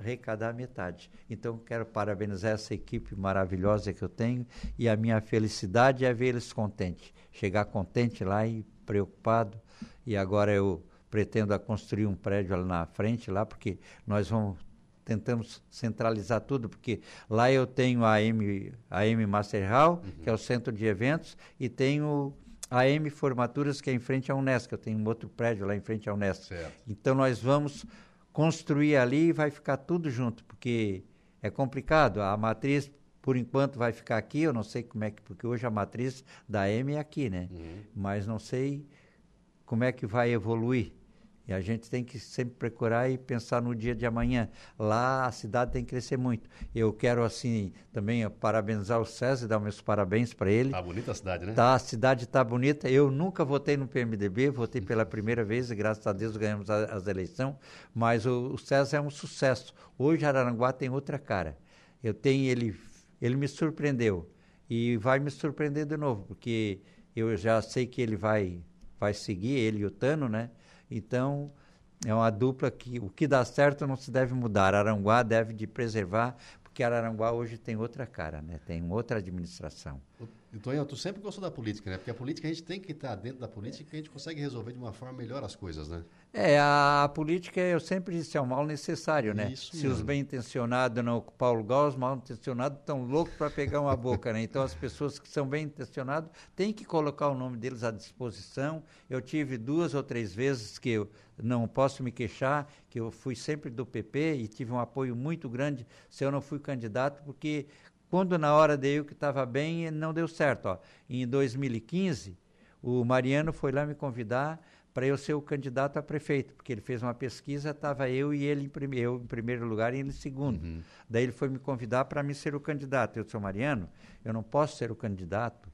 arrecadar metade. Então, quero parabenizar essa equipe maravilhosa que eu tenho e a minha felicidade é ver eles contentes. Chegar contente lá e preocupado. E agora eu pretendo construir um prédio lá na frente, lá, porque nós vamos tentamos centralizar tudo, porque lá eu tenho a M, a M Master Hall, uhum. que é o centro de eventos, e tenho a M Formaturas, que é em frente à Unesco. Eu tenho um outro prédio lá em frente à Unesco. Certo. Então nós vamos construir ali e vai ficar tudo junto, porque é complicado. A matriz, por enquanto, vai ficar aqui. Eu não sei como é que, porque hoje a matriz da M é aqui, né? Uhum. Mas não sei como é que vai evoluir. E a gente tem que sempre procurar e pensar no dia de amanhã. Lá a cidade tem que crescer muito. Eu quero, assim, também parabenizar o César, dar meus parabéns para ele. Tá bonita a cidade, né? Tá, a cidade está bonita. Eu nunca votei no PMDB, votei pela primeira vez e graças a Deus ganhamos a, as eleições. Mas o, o César é um sucesso. Hoje Araranguá tem outra cara. Eu tenho ele, ele me surpreendeu e vai me surpreender de novo, porque eu já sei que ele vai, vai seguir ele e o Tano, né? Então, é uma dupla que o que dá certo não se deve mudar. Aranguá deve de preservar, porque Araranguá hoje tem outra cara, né? tem outra administração. Então, tu sempre gostou da política, né? Porque a política a gente tem que estar dentro da política e a gente consegue resolver de uma forma melhor as coisas, né? É, a, a política, eu sempre disse, é um mal necessário, né? Isso Se mesmo. os bem-intencionados, não Paulo Gauss, mal-intencionados, estão loucos para pegar uma boca, né? Então, as pessoas que são bem-intencionadas têm que colocar o nome deles à disposição. Eu tive duas ou três vezes que eu não posso me queixar, que eu fui sempre do PP e tive um apoio muito grande se eu não fui candidato, porque quando na hora de eu que estava bem, não deu certo. Ó. Em 2015, o Mariano foi lá me convidar para eu ser o candidato a prefeito, porque ele fez uma pesquisa, estava eu e ele em, prime eu em primeiro lugar e ele em segundo. Uhum. Daí ele foi me convidar para mim ser o candidato. Eu sou Mariano, eu não posso ser o candidato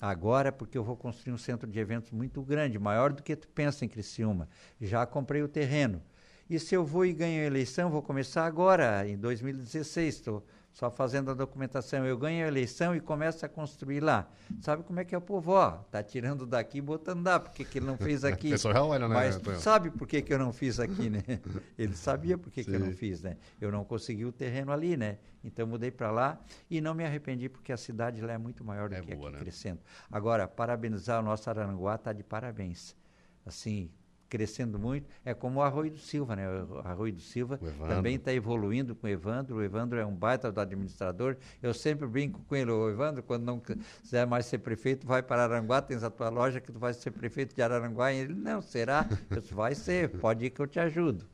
agora porque eu vou construir um centro de eventos muito grande, maior do que tu pensa em Criciúma. Já comprei o terreno. E se eu vou e ganho a eleição, vou começar agora, em 2016. Estou só fazendo a documentação. Eu ganho a eleição e começo a construir lá. Sabe como é que é o povo? Ó, tá tirando daqui e botando lá. Por que, ele não fez aqui? Pessoal olha, né? Mas tu sabe por que, que eu não fiz aqui, né? Ele sabia por que, que eu não fiz, né? Eu não consegui o terreno ali, né? Então mudei para lá e não me arrependi porque a cidade lá é muito maior do é que boa, aqui né? crescendo. Agora, parabenizar o nosso Aranguá, está de parabéns. Assim, crescendo muito. É como o Arroio do Silva, né? O Arroio do Silva também está evoluindo com o Evandro. O Evandro é um baita do administrador. Eu sempre brinco com ele, o Evandro, quando não quiser mais ser prefeito, vai para Aranguá, tens a tua loja que tu vai ser prefeito de Araranguá. E ele, não, será? Eu disse, vai ser, pode ir que eu te ajudo.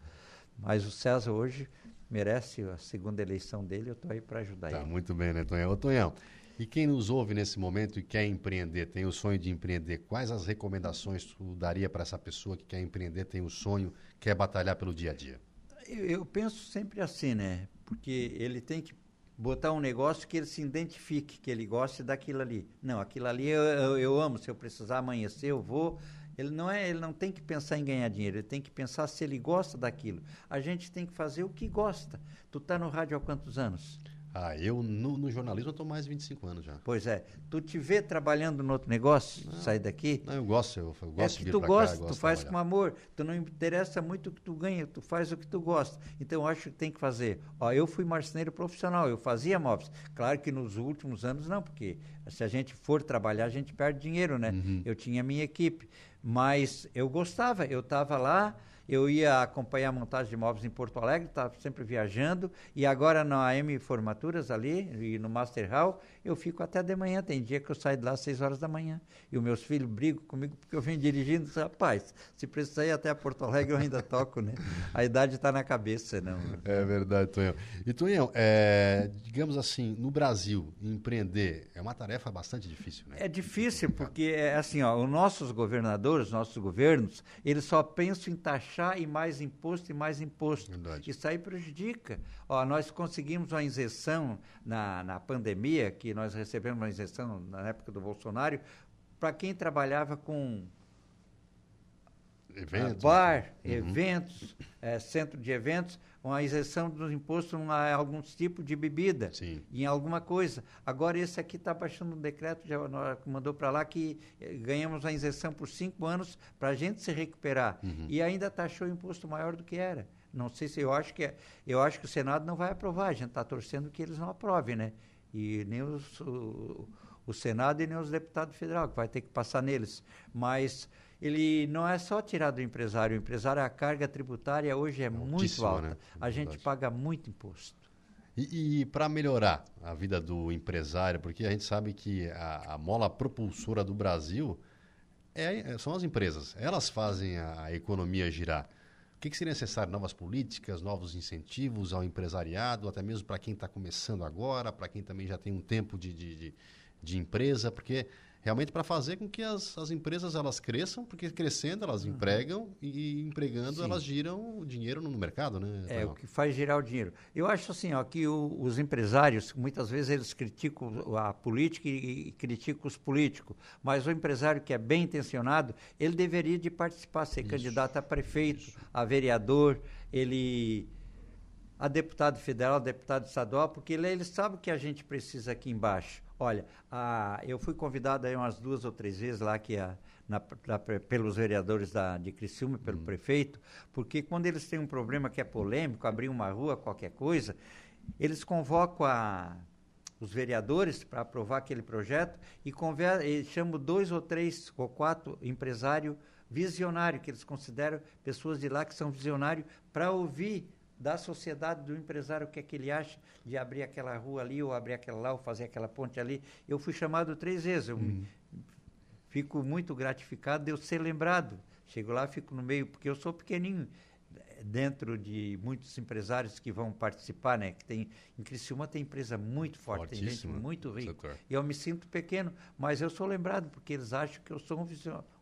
Mas o César hoje merece a segunda eleição dele, eu estou aí para ajudar tá, ele. Muito bem, né, Tonhão? Ô, Tonhão, e quem nos ouve nesse momento e quer empreender, tem o sonho de empreender, quais as recomendações tu daria para essa pessoa que quer empreender, tem o sonho, quer batalhar pelo dia a dia? Eu, eu, penso sempre assim, né? Porque ele tem que botar um negócio que ele se identifique, que ele goste daquilo ali. Não, aquilo ali eu, eu, eu amo, se eu precisar amanhecer, eu vou. Ele não é, ele não tem que pensar em ganhar dinheiro, ele tem que pensar se ele gosta daquilo. A gente tem que fazer o que gosta. Tu está no rádio há quantos anos? Ah, eu no, no jornalismo estou mais de 25 anos já. Pois é. Tu te vê trabalhando no outro negócio, não, sair daqui? Não, eu gosto, eu, eu gosto é que de tu gosta, cá, tu faz com amor. Tu não interessa muito o que tu ganha, tu faz o que tu gosta. Então eu acho que tem que fazer. Ó, eu fui marceneiro profissional, eu fazia móveis. Claro que nos últimos anos não, porque se a gente for trabalhar, a gente perde dinheiro, né? Uhum. Eu tinha minha equipe, mas eu gostava, eu estava lá, eu ia acompanhar a montagem de móveis em Porto Alegre, estava sempre viajando, e agora na AM Formaturas ali, e no Master Hall, eu fico até de manhã. Tem dia que eu saio de lá às 6 horas da manhã. E os meus filhos brigam comigo porque eu venho dirigindo. Rapaz, se precisar ir até Porto Alegre, eu ainda toco, né? A idade está na cabeça, não. É verdade, Tonhão. E, Tonhão, é, digamos assim, no Brasil, empreender é uma tarefa bastante difícil, né? É difícil porque, é assim, ó, os nossos governadores, os nossos governos, eles só pensam em taxar e mais imposto e mais imposto. Verdade. Isso aí prejudica. Ó, nós conseguimos uma isenção na, na pandemia, que nós recebemos uma isenção na época do Bolsonaro, para quem trabalhava com eventos, bar, uhum. eventos, é, centro de eventos, uma isenção dos impostos em algum tipo de bebida, Sim. em alguma coisa. Agora esse aqui está baixando um decreto, já mandou para lá que eh, ganhamos a isenção por cinco anos para a gente se recuperar. Uhum. E ainda taxou o imposto maior do que era. Não sei se eu acho que é, eu acho que o Senado não vai aprovar. A gente está torcendo que eles não aprovem, né? E nem os, o, o Senado e nem os deputados federais, que vai ter que passar neles. Mas ele não é só tirar do empresário. O empresário, a carga tributária hoje é, é muito alta. Né? A gente paga muito imposto. E, e para melhorar a vida do empresário, porque a gente sabe que a, a mola propulsora do Brasil é, são as empresas. Elas fazem a, a economia girar. O que, que, seria necessário? Novas políticas, novos incentivos ao empresariado, até mesmo para quem está começando agora, para quem também já tem um tempo de, de, de, de empresa, porque realmente para fazer com que as, as empresas elas cresçam, porque crescendo elas uhum. empregam e empregando Sim. elas giram o dinheiro no mercado, né? É, o que faz girar o dinheiro. Eu acho assim, ó, que o, os empresários, muitas vezes eles criticam a política e, e, criticam os políticos, mas o empresário que é bem intencionado, ele deveria de participar, ser Isso. candidato a prefeito, Isso. a vereador, ele a deputado federal, a deputado estadual, porque ele, ele sabe o que a gente precisa aqui embaixo. Olha, a, eu fui convidado aí umas duas ou três vezes lá que a, na, na, pelos vereadores da, de Criciúma, pelo uhum. prefeito, porque quando eles têm um problema que é polêmico, abrir uma rua, qualquer coisa, eles convocam a, os vereadores para aprovar aquele projeto e, conver, e chamam dois ou três ou quatro empresários visionários, que eles consideram pessoas de lá que são visionários, para ouvir da sociedade, do empresário, o que é que ele acha de abrir aquela rua ali, ou abrir aquela lá, ou fazer aquela ponte ali. Eu fui chamado três vezes. Eu hum. fico muito gratificado de eu ser lembrado. Chego lá, fico no meio, porque eu sou pequenininho dentro de muitos empresários que vão participar, né? Que tem em Criciúma tem empresa muito forte, tem gente muito rica. E eu me sinto pequeno, mas eu sou lembrado porque eles acham que eu sou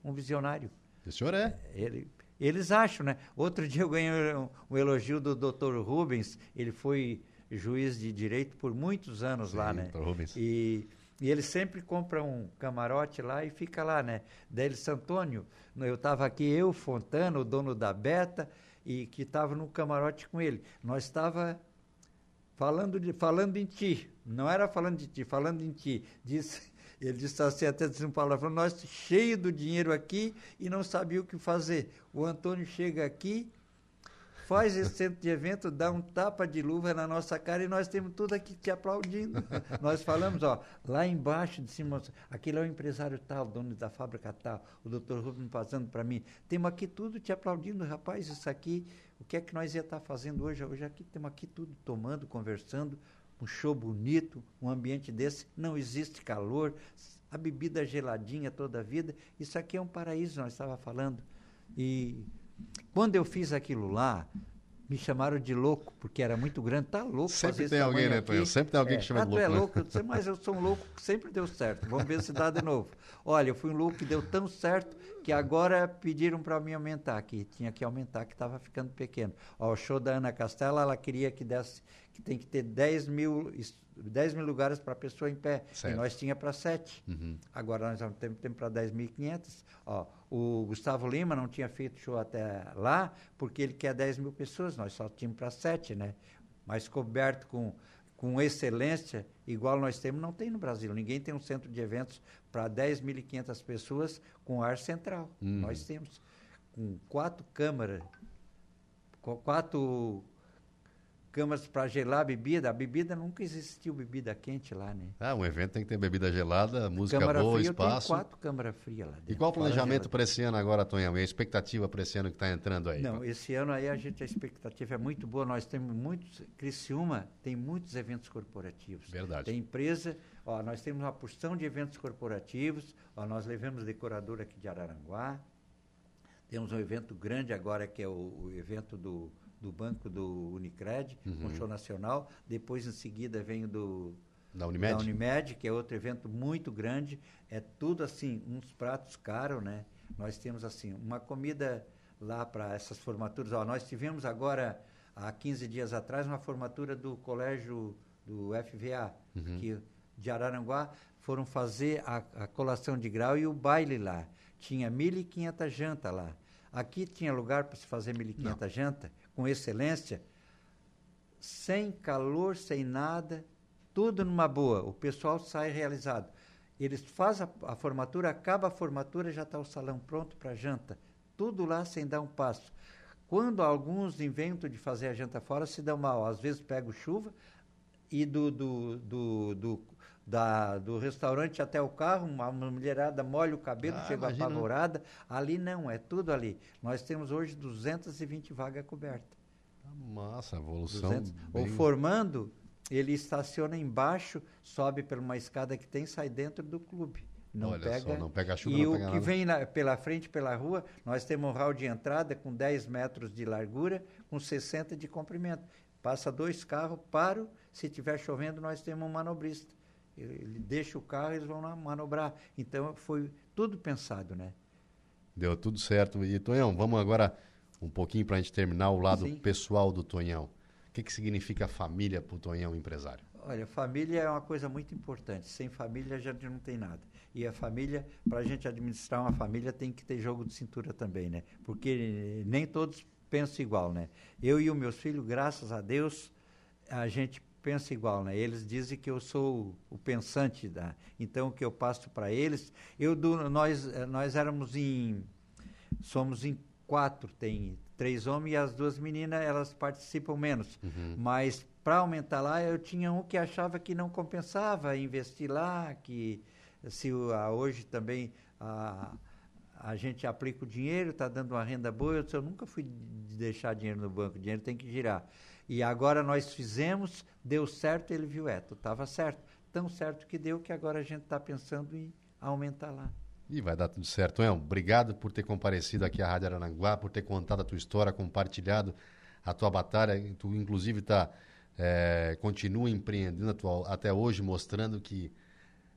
um visionário. O senhor é? Ele, eles acham, né? Outro dia eu ganhei um, um elogio do Dr. Rubens, ele foi juiz de direito por muitos anos Sim, lá, né? Dr. Rubens. E, e ele sempre compra um camarote lá e fica lá, né? Daí Santônio, eu estava aqui, eu, Fontana, o dono da Beta, e que estava no camarote com ele. Nós estava falando, de, falando em ti, não era falando de ti, falando em ti. Disse, ele disse assim, até disse um palavrão, nós cheio do dinheiro aqui e não sabia o que fazer. O Antônio chega aqui, faz esse centro de evento, dá um tapa de luva na nossa cara e nós temos tudo aqui te aplaudindo. nós falamos, ó, lá embaixo de cima, aquele é o empresário tal, dono da fábrica tal, o doutor Rubens passando para mim, temos aqui tudo te aplaudindo, rapaz, isso aqui, o que é que nós ia estar tá fazendo hoje? Hoje aqui temos aqui tudo tomando, conversando, um show bonito, um ambiente desse, não existe calor, a bebida geladinha toda a vida. Isso aqui é um paraíso, nós estava falando. E quando eu fiz aquilo lá, me chamaram de louco, porque era muito grande. Tá louco Sempre tem alguém, né, Tonho? Sempre tem alguém é, que chama de louco. é né? louco, eu disse, mas eu sou um louco que sempre deu certo. Vamos ver se dá de novo. Olha, eu fui um louco que deu tão certo que agora pediram para me aumentar, que tinha que aumentar, que estava ficando pequeno. Ó, o show da Ana Castela, ela queria que desse que tem que ter 10 mil, 10 mil lugares para a pessoa em pé. Certo. E nós tinha para 7. Uhum. Agora nós temos tempo para 10.500. O Gustavo Lima não tinha feito show até lá, porque ele quer 10 mil pessoas, nós só tínhamos para 7, né? Mas coberto com, com excelência, igual nós temos, não tem no Brasil. Ninguém tem um centro de eventos para 10.500 pessoas com ar central. Uhum. Nós temos com quatro câmaras, quatro câmaras para gelar a bebida. A bebida nunca existiu bebida quente lá, né? Ah, um evento tem que ter bebida gelada, música câmara boa, fria, espaço. Eu quatro câmaras frias lá dentro. E qual o planejamento para esse ano agora, Tonhão? E a expectativa para esse ano que está entrando aí? Não, esse ano aí a gente a expectativa é muito boa. Nós temos muitos, Criciúma tem muitos eventos corporativos. Verdade. Tem empresa, ó, nós temos uma porção de eventos corporativos. Ó, nós levamos decorador aqui de Araranguá. Temos um evento grande agora que é o, o evento do do banco do Unicred, uhum. um show nacional. Depois, em seguida, vem do da Unimed? da Unimed, que é outro evento muito grande. É tudo assim, uns pratos caros, né? Nós temos assim, uma comida lá para essas formaturas. Ó, nós tivemos agora, há 15 dias atrás, uma formatura do colégio do FVA, uhum. que de Araranguá, foram fazer a, a colação de grau e o baile lá. Tinha 1.500 jantas lá. Aqui tinha lugar para se fazer 1.500 jantas com excelência, sem calor, sem nada, tudo numa boa. O pessoal sai realizado. Eles fazem a, a formatura, acaba a formatura, já está o salão pronto para janta. Tudo lá sem dar um passo. Quando alguns inventam de fazer a janta fora, se dão mal. Às vezes pego chuva e do, do, do, do da, do restaurante até o carro, uma, mulherada molha o cabelo, ah, chega imagina. apavorada. Ali não, é tudo ali. Nós temos hoje 220 vagas cobertas. Massa, evolução. 200. Bem... O formando, ele estaciona embaixo, sobe por uma escada que tem, sai dentro do clube. Não Olha pega, só, não pega chuva, E o que nada. vem na, pela frente, pela rua, nós temos um hall de entrada com 10 metros de largura, com 60 de comprimento. Passa dois carros, paro, se estiver chovendo, nós temos um manobrista. Ele deixa o carro, eles vão manobrar. Então, foi tudo pensado, né? Deu tudo certo. E, Tonhão, vamos agora um pouquinho para a gente terminar o lado Sim. pessoal do Tonhão. O que, que significa família para o Tonhão empresário? Olha, família é uma coisa muito importante. Sem família a gente não tem nada. E a família, para a gente administrar uma família, tem que ter jogo de cintura também, né? Porque nem todos pensam igual, né? Eu e os meus filhos, graças a Deus, a gente pensa igual, né? Eles dizem que eu sou o pensante da, então o que eu passo para eles, eu do, nós nós éramos em somos em quatro, tem três homens e as duas meninas, elas participam menos. Uhum. Mas para aumentar lá, eu tinha um que achava que não compensava investir lá, que se hoje também a, a gente aplica o dinheiro, está dando uma renda boa, eu, disse, eu nunca fui de deixar dinheiro no banco, o dinheiro tem que girar. E agora nós fizemos, deu certo, ele viu, é, tu estava certo. Tão certo que deu que agora a gente está pensando em aumentar lá. E vai dar tudo certo. El, obrigado por ter comparecido aqui à Rádio Arananguá, por ter contado a tua história, compartilhado a tua batalha. Tu, inclusive, tá, é, continua empreendendo até hoje, mostrando que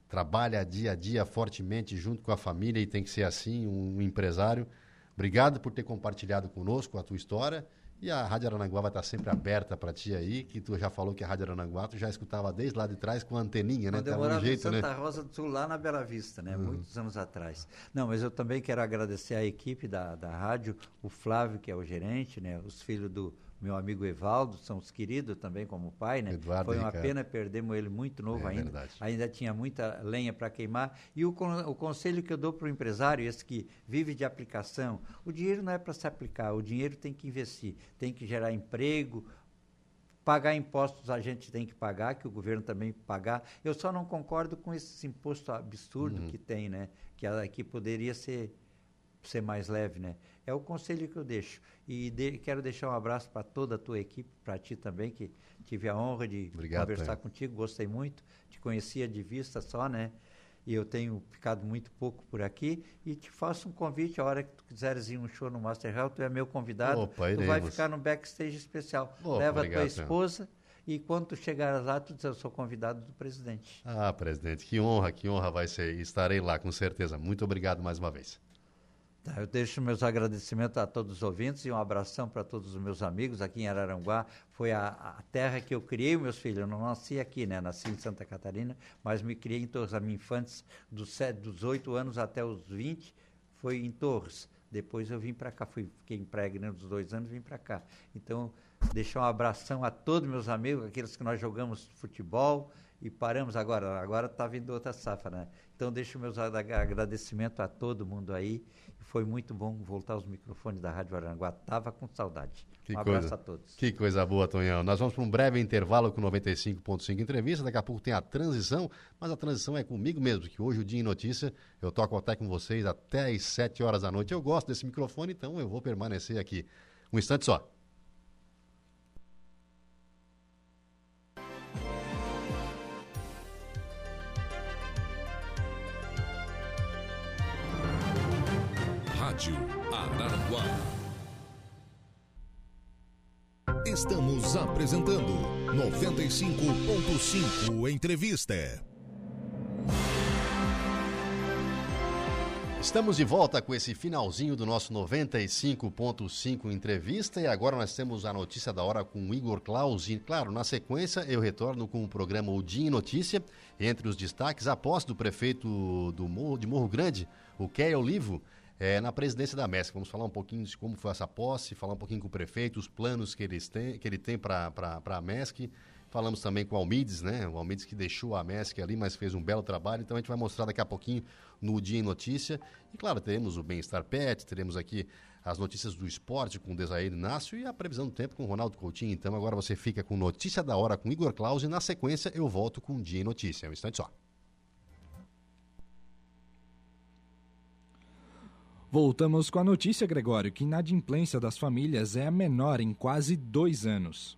trabalha dia a dia fortemente junto com a família e tem que ser assim, um empresário. Obrigado por ter compartilhado conosco a tua história. E a Rádio Arananguá vai estar sempre aberta para ti aí, que tu já falou que a Rádio Arananguá tu já escutava desde lá de trás com a anteninha, né? Quando eu morava jeito, em Santa né? Rosa do Sul, lá na Bela Vista, né? Uhum. Muitos anos atrás. Não, mas eu também quero agradecer a equipe da, da rádio, o Flávio, que é o gerente, né? Os filhos do, meu amigo Evaldo, são os queridos também como pai, né? Eduardo Foi uma Ricardo. pena, perdemos ele muito novo é, ainda. Verdade. Ainda tinha muita lenha para queimar. E o, o conselho que eu dou para o empresário, esse que vive de aplicação, o dinheiro não é para se aplicar, o dinheiro tem que investir, tem que gerar emprego, Pagar impostos a gente tem que pagar, que o governo também pagar. Eu só não concordo com esse imposto absurdo uhum. que tem, né? Que aqui poderia ser, ser mais leve, né? É o conselho que eu deixo. E de, quero deixar um abraço para toda a tua equipe, para ti também, que tive a honra de Obrigado, conversar contigo, gostei muito. Te conhecia de vista só, né? E eu tenho ficado muito pouco por aqui. E te faço um convite, a hora que tu quiseres ir um show no Master Hall, tu é meu convidado. Opa, tu vai ficar no backstage especial. Opa, Leva obrigado, a tua esposa. Senhor. E quando tu chegares lá, tu diz, eu sou convidado do presidente. Ah, presidente, que honra, que honra vai ser. Estarei lá, com certeza. Muito obrigado mais uma vez. Tá, eu deixo meus agradecimentos a todos os ouvintes e um abração para todos os meus amigos aqui em Araranguá. Foi a, a, terra que eu criei meus filhos. Eu não nasci aqui, né? Nasci em Santa Catarina, mas me criei em Torres. A minha infância, dos, sete, dos 8 anos até os 20, foi em Torres. Depois eu vim para cá, fui, fiquei impregnando dos dois anos vim para cá. Então, deixar um abração a todos meus amigos, aqueles que nós jogamos futebol e paramos agora. Agora está vindo outra safra, né? Então, deixo meus agradecimentos a todo mundo aí foi muito bom voltar aos microfones da Rádio Aranguá. Tava com saudade. Que um coisa, abraço a todos. Que coisa boa, Tonhão. Nós vamos para um breve intervalo com 95.5 entrevista. Daqui a pouco tem a transição, mas a transição é comigo mesmo, que hoje o Dia em Notícia eu toco até com vocês até às 7 horas da noite. Eu gosto desse microfone, então eu vou permanecer aqui. Um instante só. Rádio Araranguá. Estamos apresentando 95.5 Entrevista. Estamos de volta com esse finalzinho do nosso 95.5 entrevista e agora nós temos a notícia da hora com o Igor Claus e, claro, na sequência eu retorno com o programa O Dia em Notícia. Entre os destaques, a posse do prefeito do Morro, de Morro Grande, o Kéio Olivo, é, na presidência da MESC. Vamos falar um pouquinho de como foi essa posse, falar um pouquinho com o prefeito, os planos que, eles têm, que ele tem para a MESC, Falamos também com o Almides, né? O Almides que deixou a MESC ali, mas fez um belo trabalho. Então a gente vai mostrar daqui a pouquinho no Dia em Notícia. E claro, teremos o Bem-Estar Pet, teremos aqui as notícias do esporte com o Desair Inácio e a previsão do tempo com o Ronaldo Coutinho. Então agora você fica com Notícia da Hora com Igor Claus e na sequência eu volto com o Dia em Notícia. Um instante só. Voltamos com a notícia, Gregório, que inadimplência das famílias é a menor em quase dois anos.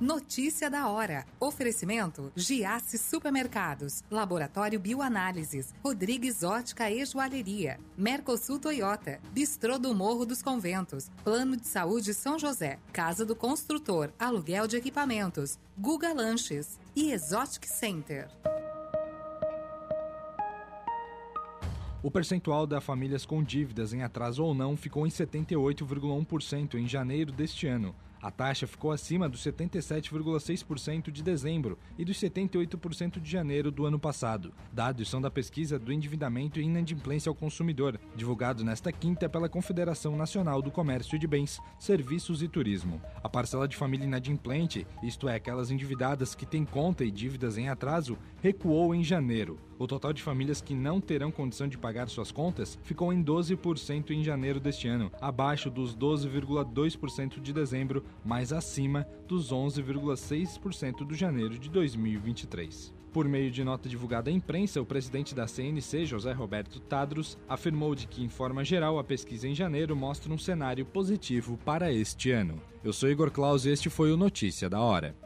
Notícia da hora. Oferecimento: Giasse Supermercados, Laboratório Bioanálises, Rodrigues Ótica e Joalheria, Mercosul Toyota, Bistrô do Morro dos Conventos, Plano de Saúde São José, Casa do Construtor, Aluguel de Equipamentos, Guga Lanches. E Exotic Center. O percentual das famílias com dívidas em atraso ou não ficou em 78,1% em janeiro deste ano a taxa ficou acima dos 77,6% de dezembro e dos 78% de janeiro do ano passado. Dados são da pesquisa do endividamento e inadimplência ao consumidor, divulgado nesta quinta pela Confederação Nacional do Comércio de Bens, Serviços e Turismo. A parcela de família inadimplente, isto é, aquelas endividadas que têm conta e dívidas em atraso, recuou em janeiro. O total de famílias que não terão condição de pagar suas contas ficou em 12% em janeiro deste ano, abaixo dos 12,2% de dezembro, mas acima dos 11,6% do janeiro de 2023. Por meio de nota divulgada à imprensa, o presidente da CNC, José Roberto Tadros, afirmou de que, em forma geral, a pesquisa em janeiro mostra um cenário positivo para este ano. Eu sou Igor Claus e este foi o Notícia da Hora.